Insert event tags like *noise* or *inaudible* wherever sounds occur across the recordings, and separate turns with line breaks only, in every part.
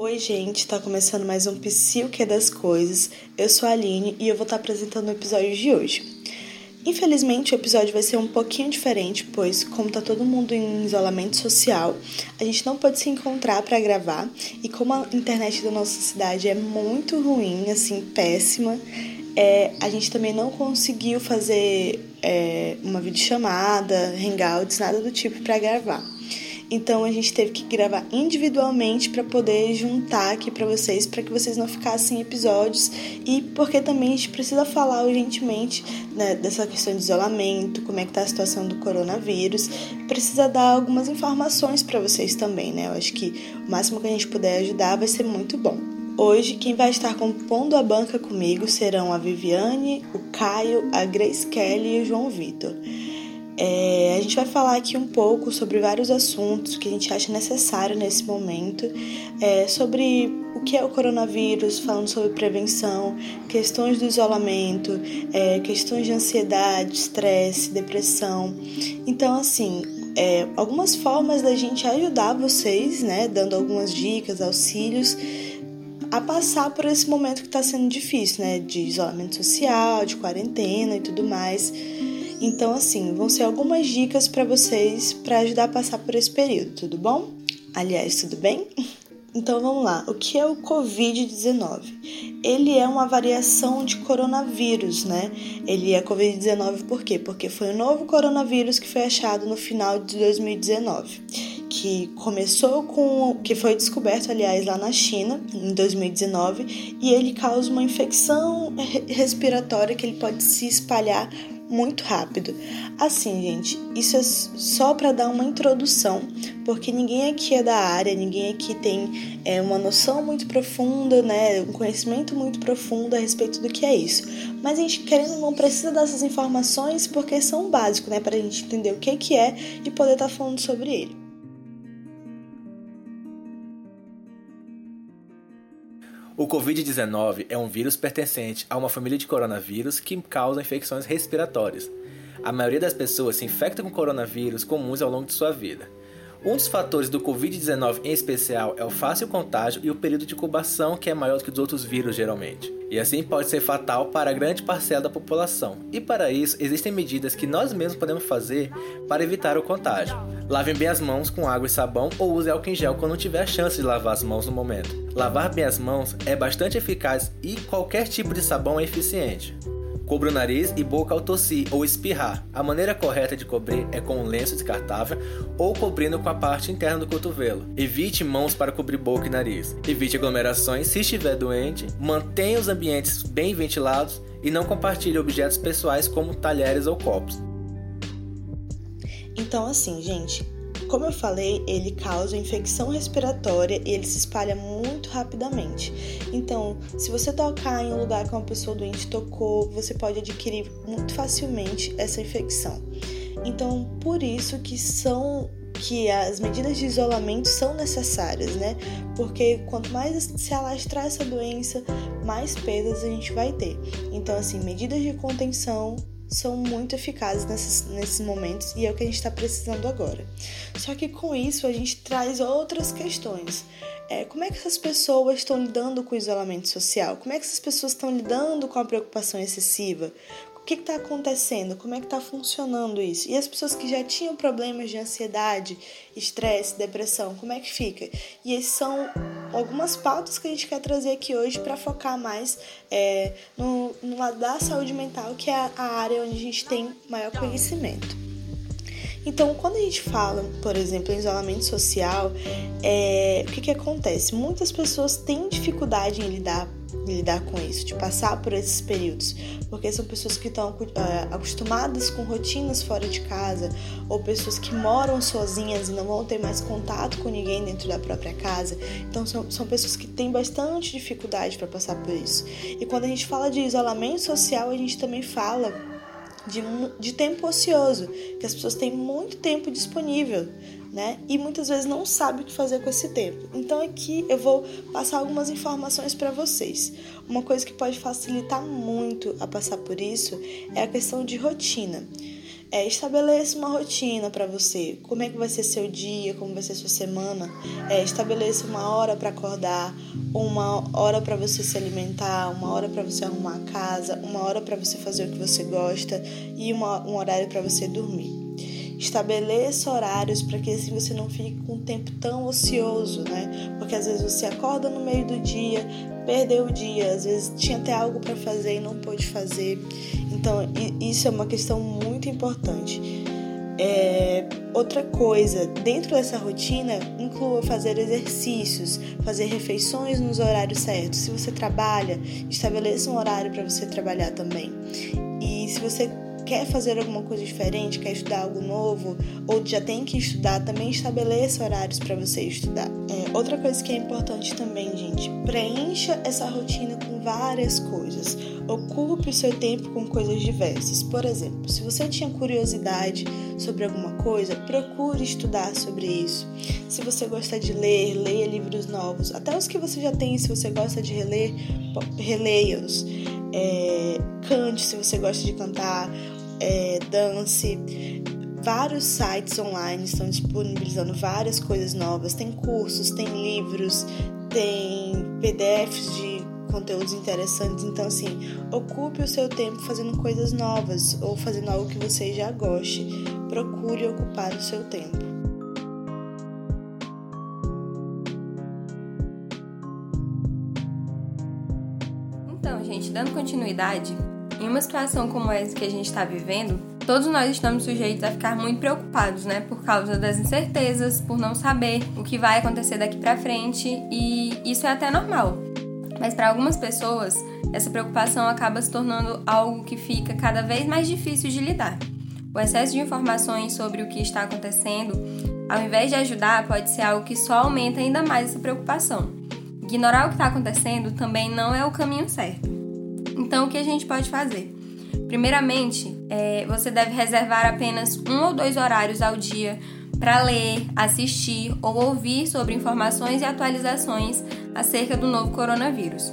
Oi, gente, tá começando mais um Psiu que é das coisas. Eu sou a Aline e eu vou estar tá apresentando o episódio de hoje. Infelizmente, o episódio vai ser um pouquinho diferente, pois, como tá todo mundo em isolamento social, a gente não pode se encontrar para gravar e como a internet da nossa cidade é muito ruim, assim, péssima, é, a gente também não conseguiu fazer é, uma videochamada, hangouts, nada do tipo para gravar. Então a gente teve que gravar individualmente para poder juntar aqui para vocês, para que vocês não ficassem episódios e porque também a gente precisa falar urgentemente né, dessa questão de isolamento, como é que tá a situação do coronavírus, precisa dar algumas informações para vocês também, né? Eu acho que o máximo que a gente puder ajudar vai ser muito bom. Hoje, quem vai estar compondo a banca comigo serão a Viviane, o Caio, a Grace Kelly e o João Vitor. É, a gente vai falar aqui um pouco sobre vários assuntos que a gente acha necessário nesse momento, é, sobre o que é o coronavírus, falando sobre prevenção, questões do isolamento, é, questões de ansiedade, estresse, depressão. Então, assim, é, algumas formas da gente ajudar vocês, né, dando algumas dicas, auxílios a passar por esse momento que está sendo difícil, né, de isolamento social, de quarentena e tudo mais. Então, assim, vão ser algumas dicas para vocês para ajudar a passar por esse período, tudo bom? Aliás, tudo bem? *laughs* Então vamos lá. O que é o Covid-19? Ele é uma variação de coronavírus, né? Ele é Covid-19 por quê? Porque foi o novo coronavírus que foi achado no final de 2019 que começou com que foi descoberto aliás lá na China em 2019 e ele causa uma infecção respiratória que ele pode se espalhar muito rápido. Assim, gente, isso é só para dar uma introdução, porque ninguém aqui é da área, ninguém aqui tem é, uma noção muito profunda, né, um conhecimento muito profundo a respeito do que é isso. Mas a gente querendo não precisa dessas informações porque são básicos, né, para a gente entender o que que é e poder estar tá falando sobre ele.
O Covid-19 é um vírus pertencente a uma família de coronavírus que causa infecções respiratórias. A maioria das pessoas se infecta com coronavírus comuns ao longo de sua vida. Um dos fatores do Covid-19 em especial é o fácil contágio e o período de incubação que é maior do que dos outros vírus geralmente. E assim pode ser fatal para grande parcela da população. E para isso existem medidas que nós mesmos podemos fazer para evitar o contágio. Lavem bem as mãos com água e sabão ou use álcool em gel quando tiver chance de lavar as mãos no momento. Lavar bem as mãos é bastante eficaz e qualquer tipo de sabão é eficiente. Cubra o nariz e boca ao tossir ou espirrar. A maneira correta de cobrir é com um lenço descartável ou cobrindo com a parte interna do cotovelo. Evite mãos para cobrir boca e nariz. Evite aglomerações se estiver doente. Mantenha os ambientes bem ventilados e não compartilhe objetos pessoais como talheres ou copos.
Então, assim, gente, como eu falei, ele causa infecção respiratória e ele se espalha muito rapidamente. Então, se você tocar em um lugar que uma pessoa doente tocou, você pode adquirir muito facilmente essa infecção. Então, por isso que são que as medidas de isolamento são necessárias, né? Porque quanto mais se alastrar essa doença, mais perdas a gente vai ter. Então, assim, medidas de contenção são muito eficazes nesses, nesses momentos e é o que a gente está precisando agora. Só que com isso a gente traz outras questões. É, como é que essas pessoas estão lidando com o isolamento social? Como é que essas pessoas estão lidando com a preocupação excessiva? Que está acontecendo? Como é que está funcionando isso? E as pessoas que já tinham problemas de ansiedade, estresse, depressão, como é que fica? E esses são algumas pautas que a gente quer trazer aqui hoje para focar mais é, no, no lado da saúde mental, que é a área onde a gente tem maior conhecimento. Então, quando a gente fala, por exemplo, em isolamento social, é, o que, que acontece? Muitas pessoas têm dificuldade em lidar lidar com isso, de passar por esses períodos, porque são pessoas que estão uh, acostumadas com rotinas fora de casa, ou pessoas que moram sozinhas e não vão ter mais contato com ninguém dentro da própria casa. Então, são, são pessoas que têm bastante dificuldade para passar por isso. E quando a gente fala de isolamento social, a gente também fala de, de tempo ocioso, que as pessoas têm muito tempo disponível né? E muitas vezes não sabe o que fazer com esse tempo. Então aqui eu vou passar algumas informações para vocês. Uma coisa que pode facilitar muito a passar por isso é a questão de rotina. É, estabeleça uma rotina para você. Como é que vai ser seu dia, como vai ser sua semana. É, estabeleça uma hora para acordar, uma hora para você se alimentar, uma hora para você arrumar a casa, uma hora para você fazer o que você gosta e uma, um horário para você dormir. Estabeleça horários para que assim você não fique com um tempo tão ocioso, né? Porque às vezes você acorda no meio do dia, perdeu o dia, às vezes tinha até algo para fazer e não pôde fazer. Então, isso é uma questão muito importante. É, outra coisa, dentro dessa rotina, inclua fazer exercícios, fazer refeições nos horários certos. Se você trabalha, estabeleça um horário para você trabalhar também. E se você quer fazer alguma coisa diferente, quer estudar algo novo, ou já tem que estudar, também estabeleça horários para você estudar. É, outra coisa que é importante também, gente, preencha essa rotina com várias coisas. Ocupe o seu tempo com coisas diversas. Por exemplo, se você tinha curiosidade sobre alguma coisa, procure estudar sobre isso. Se você gosta de ler, leia livros novos. Até os que você já tem, se você gosta de reler, releia-os. É, cante se você gosta de cantar, é, dance. Vários sites online estão disponibilizando várias coisas novas. Tem cursos, tem livros, tem PDFs de conteúdos interessantes. Então, assim, ocupe o seu tempo fazendo coisas novas ou fazendo algo que você já goste. Procure ocupar o seu tempo.
Então, gente, dando continuidade, em uma situação como essa que a gente está vivendo, todos nós estamos sujeitos a ficar muito preocupados, né? Por causa das incertezas, por não saber o que vai acontecer daqui para frente, e isso é até normal. Mas para algumas pessoas, essa preocupação acaba se tornando algo que fica cada vez mais difícil de lidar. O excesso de informações sobre o que está acontecendo, ao invés de ajudar, pode ser algo que só aumenta ainda mais essa preocupação. Ignorar o que está acontecendo também não é o caminho certo. Então, o que a gente pode fazer? Primeiramente, é, você deve reservar apenas um ou dois horários ao dia para ler, assistir ou ouvir sobre informações e atualizações acerca do novo coronavírus.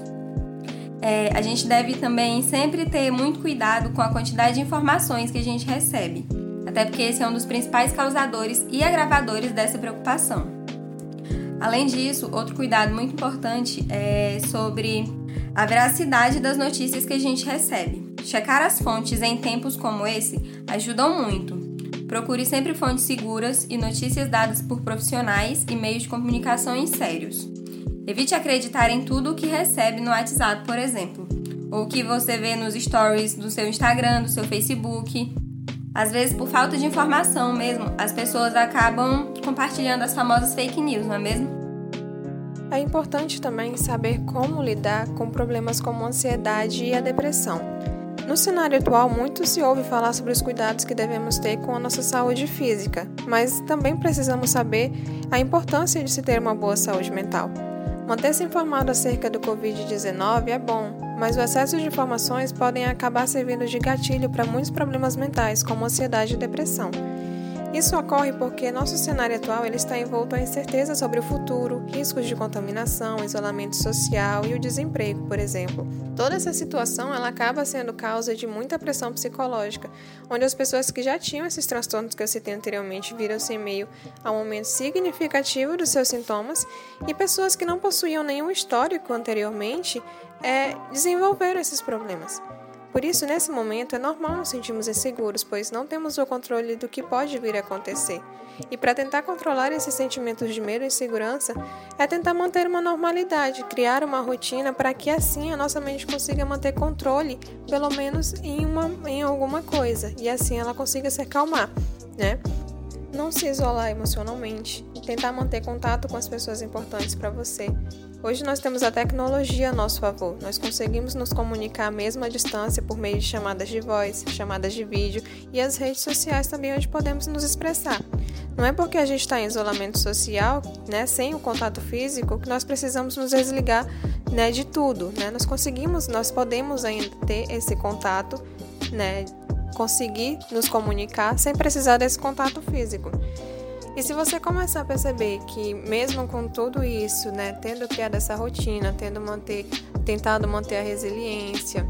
É, a gente deve também sempre ter muito cuidado com a quantidade de informações que a gente recebe, até porque esse é um dos principais causadores e agravadores dessa preocupação. Além disso, outro cuidado muito importante é sobre a veracidade das notícias que a gente recebe. Checar as fontes em tempos como esse ajudam muito. Procure sempre fontes seguras e notícias dadas por profissionais e meios de comunicação sérios. Evite acreditar em tudo o que recebe no WhatsApp, por exemplo, ou que você vê nos stories do seu Instagram, do seu Facebook. Às vezes, por falta de informação mesmo, as pessoas acabam compartilhando as famosas fake news, não é mesmo?
É importante também saber como lidar com problemas como a ansiedade e a depressão. No cenário atual, muito se ouve falar sobre os cuidados que devemos ter com a nossa saúde física, mas também precisamos saber a importância de se ter uma boa saúde mental. Manter-se informado acerca do Covid-19 é bom, mas o excesso de informações podem acabar servindo de gatilho para muitos problemas mentais, como ansiedade e depressão. Isso ocorre porque nosso cenário atual ele está envolto a incerteza sobre o futuro, riscos de contaminação, isolamento social e o desemprego, por exemplo. Toda essa situação ela acaba sendo causa de muita pressão psicológica, onde as pessoas que já tinham esses transtornos que eu citei anteriormente viram-se em meio a um aumento significativo dos seus sintomas e pessoas que não possuíam nenhum histórico anteriormente é, desenvolveram esses problemas. Por isso, nesse momento, é normal nos sentirmos inseguros, pois não temos o controle do que pode vir a acontecer. E para tentar controlar esses sentimentos de medo e insegurança, é tentar manter uma normalidade, criar uma rotina para que assim a nossa mente consiga manter controle, pelo menos em, uma, em alguma coisa, e assim ela consiga se acalmar, né? Não se isolar emocionalmente, tentar manter contato com as pessoas importantes para você, Hoje nós temos a tecnologia a nosso favor. Nós conseguimos nos comunicar mesmo à distância por meio de chamadas de voz, chamadas de vídeo e as redes sociais também onde podemos nos expressar. Não é porque a gente está em isolamento social, né, sem o contato físico, que nós precisamos nos desligar né, de tudo. Né? Nós conseguimos, nós podemos ainda ter esse contato, né, conseguir nos comunicar sem precisar desse contato físico. E se você começar a perceber que mesmo com tudo isso, né, tendo criado essa rotina, tendo manter, tentado manter a resiliência,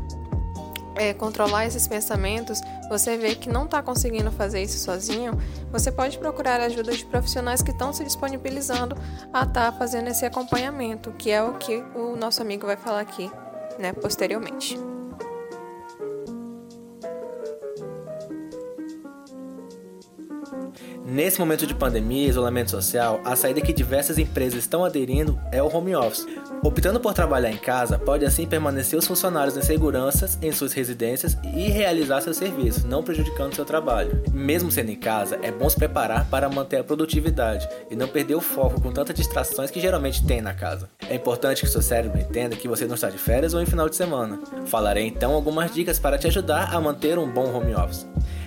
é, controlar esses pensamentos, você vê que não está conseguindo fazer isso sozinho, você pode procurar a ajuda de profissionais que estão se disponibilizando a estar tá fazendo esse acompanhamento, que é o que o nosso amigo vai falar aqui, né, posteriormente.
Nesse momento de pandemia e isolamento social, a saída que diversas empresas estão aderindo é o home office. Optando por trabalhar em casa, pode assim permanecer os funcionários em segurança em suas residências e realizar seus serviços, não prejudicando seu trabalho. Mesmo sendo em casa, é bom se preparar para manter a produtividade e não perder o foco com tantas distrações que geralmente tem na casa. É importante que seu cérebro entenda que você não está de férias ou em final de semana. Falarei então algumas dicas para te ajudar a manter um bom home office.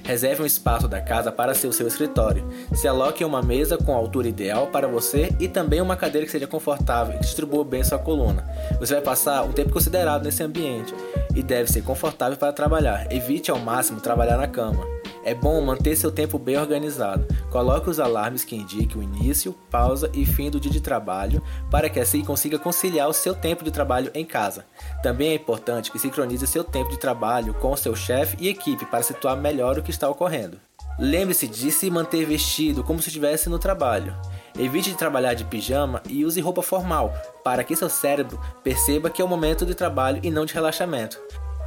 Reserve um espaço da casa para ser o seu escritório. Se aloque uma mesa com a altura ideal para você e também uma cadeira que seja confortável e distribua bem sua coluna. Você vai passar um tempo considerado nesse ambiente e deve ser confortável para trabalhar. Evite ao máximo trabalhar na cama. É bom manter seu tempo bem organizado. Coloque os alarmes que indiquem o início, pausa e fim do dia de trabalho, para que assim consiga conciliar o seu tempo de trabalho em casa. Também é importante que sincronize seu tempo de trabalho com seu chefe e equipe para situar melhor o que está ocorrendo. Lembre-se de se manter vestido como se estivesse no trabalho. Evite de trabalhar de pijama e use roupa formal, para que seu cérebro perceba que é o momento de trabalho e não de relaxamento.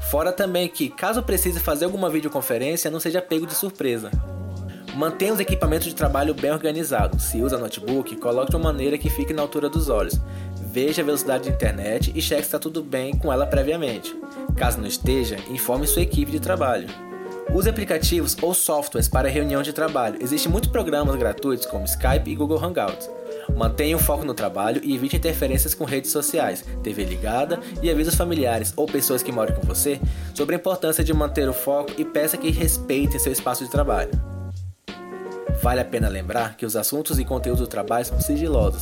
Fora também que, caso precise fazer alguma videoconferência, não seja pego de surpresa. Mantenha os equipamentos de trabalho bem organizados. Se usa notebook, coloque de uma maneira que fique na altura dos olhos. Veja a velocidade de internet e cheque se está tudo bem com ela previamente. Caso não esteja, informe sua equipe de trabalho. Use aplicativos ou softwares para reunião de trabalho. Existem muitos programas gratuitos como Skype e Google Hangouts. Mantenha o foco no trabalho e evite interferências com redes sociais, TV ligada e avise os familiares ou pessoas que moram com você sobre a importância de manter o foco e peça que respeitem seu espaço de trabalho. Vale a pena lembrar que os assuntos e conteúdos do trabalho são sigilosos.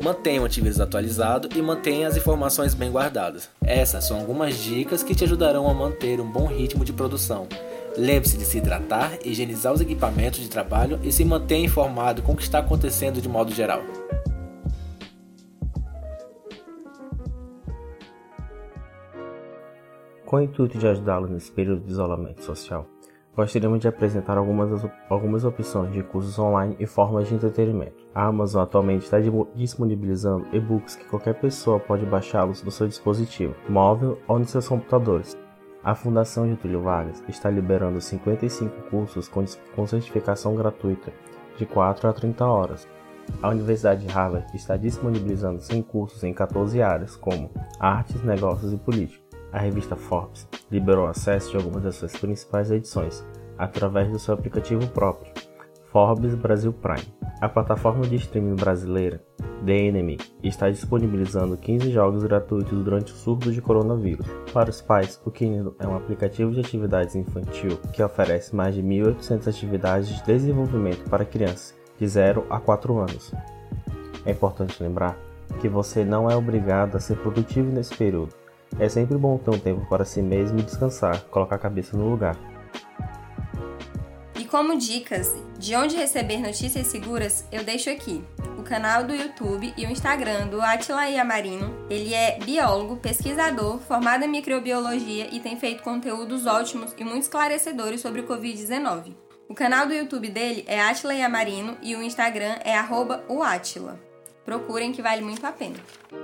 Mantenha o antivírus atualizado e mantenha as informações bem guardadas. Essas são algumas dicas que te ajudarão a manter um bom ritmo de produção. Lembre-se de se hidratar, higienizar os equipamentos de trabalho e se mantenha informado com o que está acontecendo de modo geral.
Com o intuito de ajudá-lo nesse período de isolamento social, gostaríamos de apresentar algumas, algumas opções de cursos online e formas de entretenimento. A Amazon atualmente está disponibilizando e-books que qualquer pessoa pode baixá-los no seu dispositivo, móvel ou nos seus computadores. A Fundação Getúlio Vargas está liberando 55 cursos com, com certificação gratuita, de 4 a 30 horas. A Universidade de Harvard está disponibilizando 100 cursos em 14 áreas, como artes, negócios e política. A revista Forbes liberou acesso de algumas das suas principais edições através do seu aplicativo próprio, Forbes Brasil Prime. A plataforma de streaming brasileira, The Enemy, está disponibilizando 15 jogos gratuitos durante o surto de coronavírus. Para os pais, o Kindle é um aplicativo de atividades infantil que oferece mais de 1.800 atividades de desenvolvimento para crianças de 0 a 4 anos. É importante lembrar que você não é obrigado a ser produtivo nesse período. É sempre bom ter um tempo para si mesmo e descansar, colocar a cabeça no lugar.
Como dicas de onde receber notícias seguras, eu deixo aqui o canal do YouTube e o Instagram do Atila Yamarino. Ele é biólogo, pesquisador, formado em microbiologia e tem feito conteúdos ótimos e muito esclarecedores sobre o Covid-19. O canal do YouTube dele é Atila Yamarino e o Instagram é arroba o Atila. Procurem que vale muito a pena.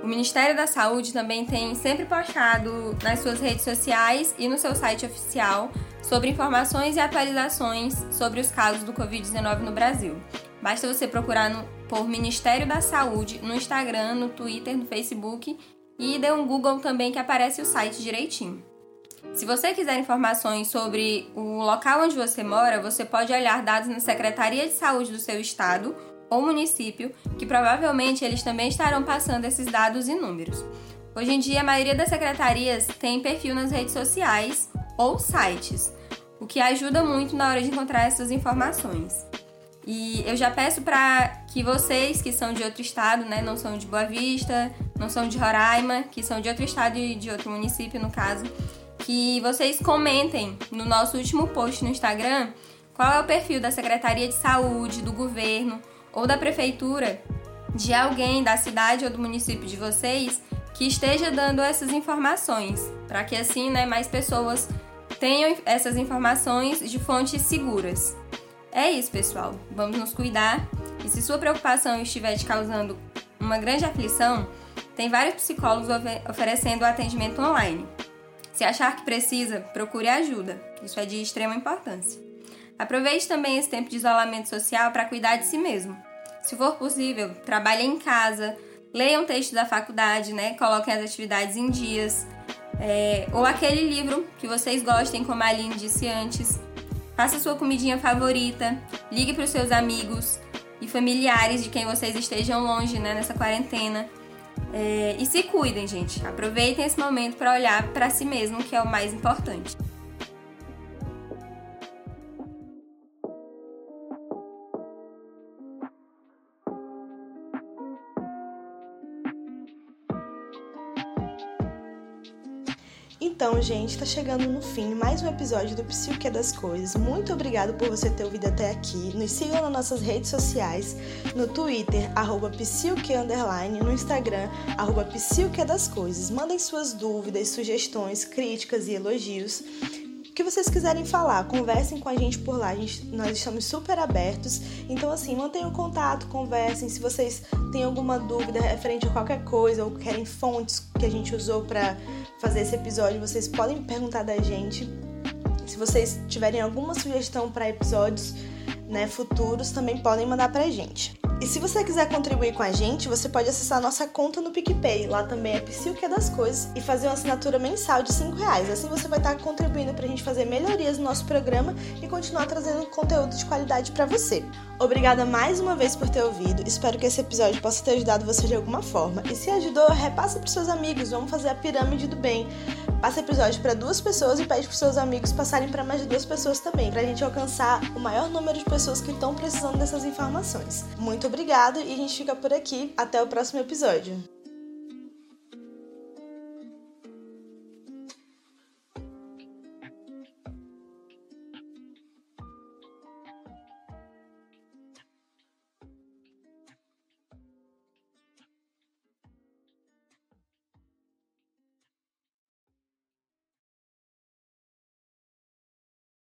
O Ministério da Saúde também tem sempre postado nas suas redes sociais e no seu site oficial sobre informações e atualizações sobre os casos do Covid-19 no Brasil. Basta você procurar no, por Ministério da Saúde no Instagram, no Twitter, no Facebook e dê um Google também que aparece o site direitinho. Se você quiser informações sobre o local onde você mora, você pode olhar dados na Secretaria de Saúde do seu estado ou município, que provavelmente eles também estarão passando esses dados e números. Hoje em dia, a maioria das secretarias tem perfil nas redes sociais ou sites, o que ajuda muito na hora de encontrar essas informações. E eu já peço para que vocês que são de outro estado, né, não são de Boa Vista, não são de Roraima, que são de outro estado e de outro município, no caso, que vocês comentem no nosso último post no Instagram qual é o perfil da Secretaria de Saúde, do governo ou da prefeitura de alguém da cidade ou do município de vocês que esteja dando essas informações, para que assim, né, mais pessoas tenham essas informações de fontes seguras. É isso, pessoal. Vamos nos cuidar. E se sua preocupação estiver te causando uma grande aflição, tem vários psicólogos oferecendo atendimento online. Se achar que precisa, procure ajuda. Isso é de extrema importância. Aproveite também esse tempo de isolamento social para cuidar de si mesmo. Se for possível, trabalhe em casa, leiam textos da faculdade, né? Coloquem as atividades em dias. É, ou aquele livro que vocês gostem, como a Aline disse antes. Faça sua comidinha favorita, ligue para os seus amigos e familiares de quem vocês estejam longe né, nessa quarentena. É, e se cuidem, gente. Aproveitem esse momento para olhar para si mesmo, que é o mais importante.
Então, gente, tá chegando no fim mais um episódio do Psique das Coisas. Muito obrigado por você ter ouvido até aqui. Nos sigam nas nossas redes sociais, no Twitter, arroba no Instagram, arroba das Coisas. Mandem suas dúvidas, sugestões, críticas e elogios que vocês quiserem falar, conversem com a gente por lá. A gente, nós estamos super abertos. Então, assim, mantenham contato, conversem. Se vocês têm alguma dúvida referente a qualquer coisa ou querem fontes que a gente usou para fazer esse episódio, vocês podem perguntar da gente. Se vocês tiverem alguma sugestão para episódios né, futuros, também podem mandar pra gente. E se você quiser contribuir com a gente, você pode acessar nossa conta no PicPay. Lá também é Psiu que é das coisas e fazer uma assinatura mensal de 5 reais. Assim você vai estar contribuindo para a gente fazer melhorias no nosso programa e continuar trazendo conteúdo de qualidade para você. Obrigada mais uma vez por ter ouvido. Espero que esse episódio possa ter ajudado você de alguma forma. E se ajudou, repassa para seus amigos. Vamos fazer a pirâmide do bem. Passa episódio para duas pessoas e pede para seus amigos passarem para mais de duas pessoas também, para a gente alcançar o maior número de pessoas que estão precisando dessas informações. Muito obrigado e a gente fica por aqui. Até o próximo episódio.